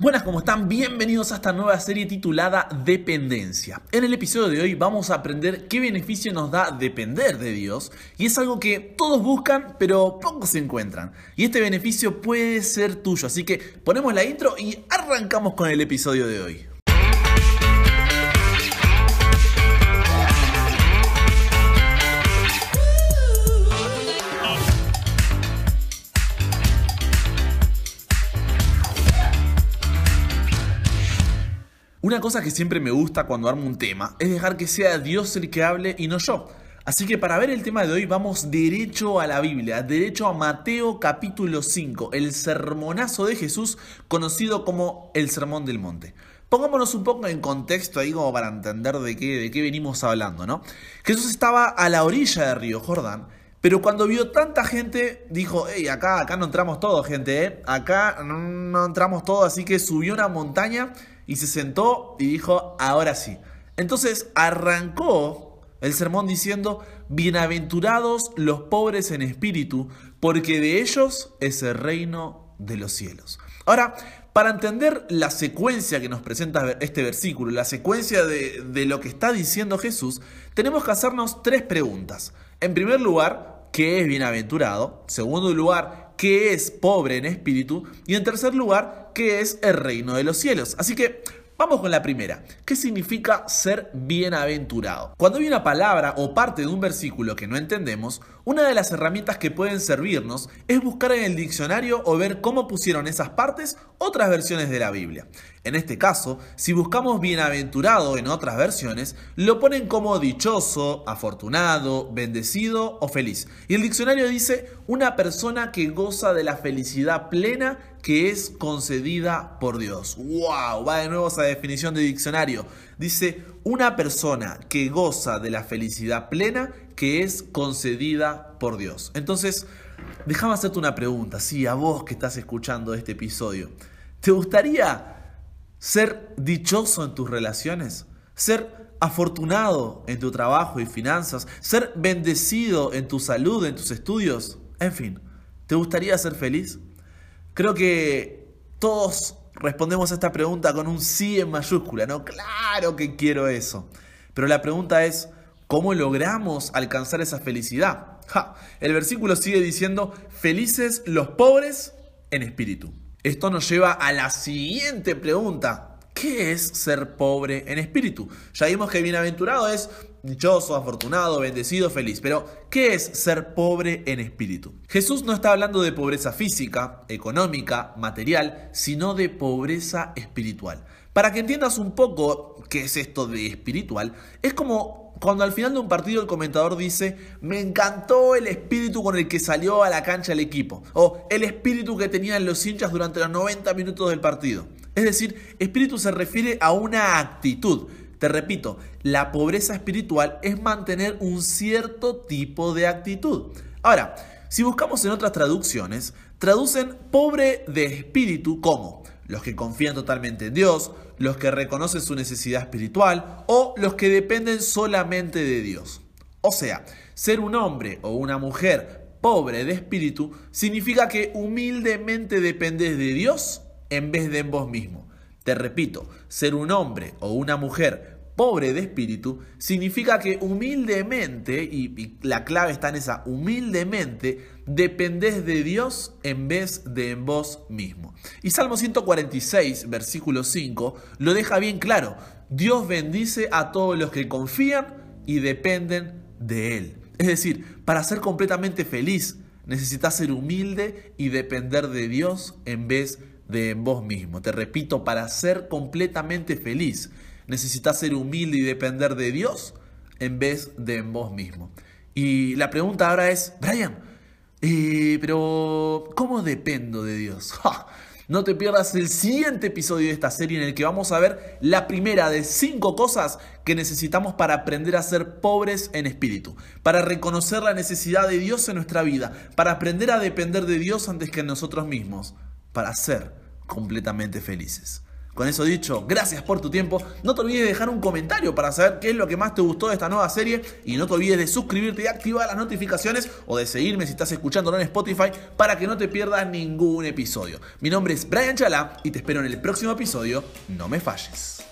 Buenas, ¿cómo están? Bienvenidos a esta nueva serie titulada Dependencia. En el episodio de hoy vamos a aprender qué beneficio nos da depender de Dios y es algo que todos buscan pero pocos se encuentran. Y este beneficio puede ser tuyo, así que ponemos la intro y arrancamos con el episodio de hoy. Una cosa que siempre me gusta cuando armo un tema es dejar que sea Dios el que hable y no yo. Así que para ver el tema de hoy vamos derecho a la Biblia, derecho a Mateo capítulo 5, el sermonazo de Jesús conocido como el Sermón del Monte. Pongámonos un poco en contexto ahí como para entender de qué, de qué venimos hablando, ¿no? Jesús estaba a la orilla del río Jordán, pero cuando vio tanta gente, dijo, hey, acá, acá no entramos todos, gente, ¿eh? Acá no, entramos todos, así que subió una montaña y se sentó y dijo, ahora sí. Entonces arrancó el sermón diciendo, bienaventurados los pobres en espíritu, porque de ellos es el reino de los cielos. Ahora, para entender la secuencia que nos presenta este versículo, la secuencia de, de lo que está diciendo Jesús, tenemos que hacernos tres preguntas. En primer lugar, ¿qué es bienaventurado? En segundo lugar, qué es pobre en espíritu y en tercer lugar, qué es el reino de los cielos. Así que Vamos con la primera. ¿Qué significa ser bienaventurado? Cuando hay una palabra o parte de un versículo que no entendemos, una de las herramientas que pueden servirnos es buscar en el diccionario o ver cómo pusieron esas partes otras versiones de la Biblia. En este caso, si buscamos bienaventurado en otras versiones, lo ponen como dichoso, afortunado, bendecido o feliz. Y el diccionario dice una persona que goza de la felicidad plena que es concedida por Dios. ¡Wow! Va de nuevo esa definición de diccionario. Dice una persona que goza de la felicidad plena que es concedida por Dios. Entonces, déjame hacerte una pregunta, sí, a vos que estás escuchando este episodio. ¿Te gustaría ser dichoso en tus relaciones, ser afortunado en tu trabajo y finanzas, ser bendecido en tu salud, en tus estudios, en fin, ¿te gustaría ser feliz? Creo que todos respondemos a esta pregunta con un sí en mayúscula, ¿no? Claro que quiero eso. Pero la pregunta es, ¿cómo logramos alcanzar esa felicidad? el versículo sigue diciendo, felices los pobres en espíritu. Esto nos lleva a la siguiente pregunta. ¿Qué es ser pobre en espíritu? Ya vimos que bienaventurado es dichoso, afortunado, bendecido, feliz. Pero, ¿qué es ser pobre en espíritu? Jesús no está hablando de pobreza física, económica, material, sino de pobreza espiritual. Para que entiendas un poco qué es esto de espiritual, es como cuando al final de un partido el comentador dice, me encantó el espíritu con el que salió a la cancha el equipo, o el espíritu que tenían los hinchas durante los 90 minutos del partido. Es decir, espíritu se refiere a una actitud. Te repito, la pobreza espiritual es mantener un cierto tipo de actitud. Ahora, si buscamos en otras traducciones, traducen pobre de espíritu como los que confían totalmente en Dios, los que reconocen su necesidad espiritual o los que dependen solamente de Dios. O sea, ser un hombre o una mujer pobre de espíritu significa que humildemente dependes de Dios en vez de en vos mismo. Te repito, ser un hombre o una mujer pobre de espíritu, significa que humildemente, y, la clave está en esa, humildemente dependés de Dios en vez de en vos mismo. Y Salmo 146, versículo 5, lo deja bien claro. Dios bendice a todos los que confían y dependen de Él. Es decir, para ser completamente feliz, necesitas ser humilde y depender de Dios en vez de en vos mismo. Te repito, para ser completamente feliz, necesitas ser humilde y depender de Dios en vez de en vos mismo. Y la pregunta ahora es, Brian, eh, pero ¿cómo dependo de Dios? No te pierdas el siguiente episodio de esta serie en el que vamos a ver la primera de cinco cosas que necesitamos para aprender a ser pobres en espíritu, para reconocer la necesidad de Dios en nuestra vida, para aprender a depender de Dios antes que en nosotros mismos, para ser completamente felices. Con eso dicho, gracias por tu tiempo. No te olvides de dejar un comentario para saber qué es lo que más te gustó de esta nueva serie. Y no te olvides de suscribirte y activar las notificaciones o de seguirme si estás escuchándolo en Spotify para que no te pierdas ningún episodio. Mi nombre es Brian Chala y te espero en el próximo episodio. No me falles.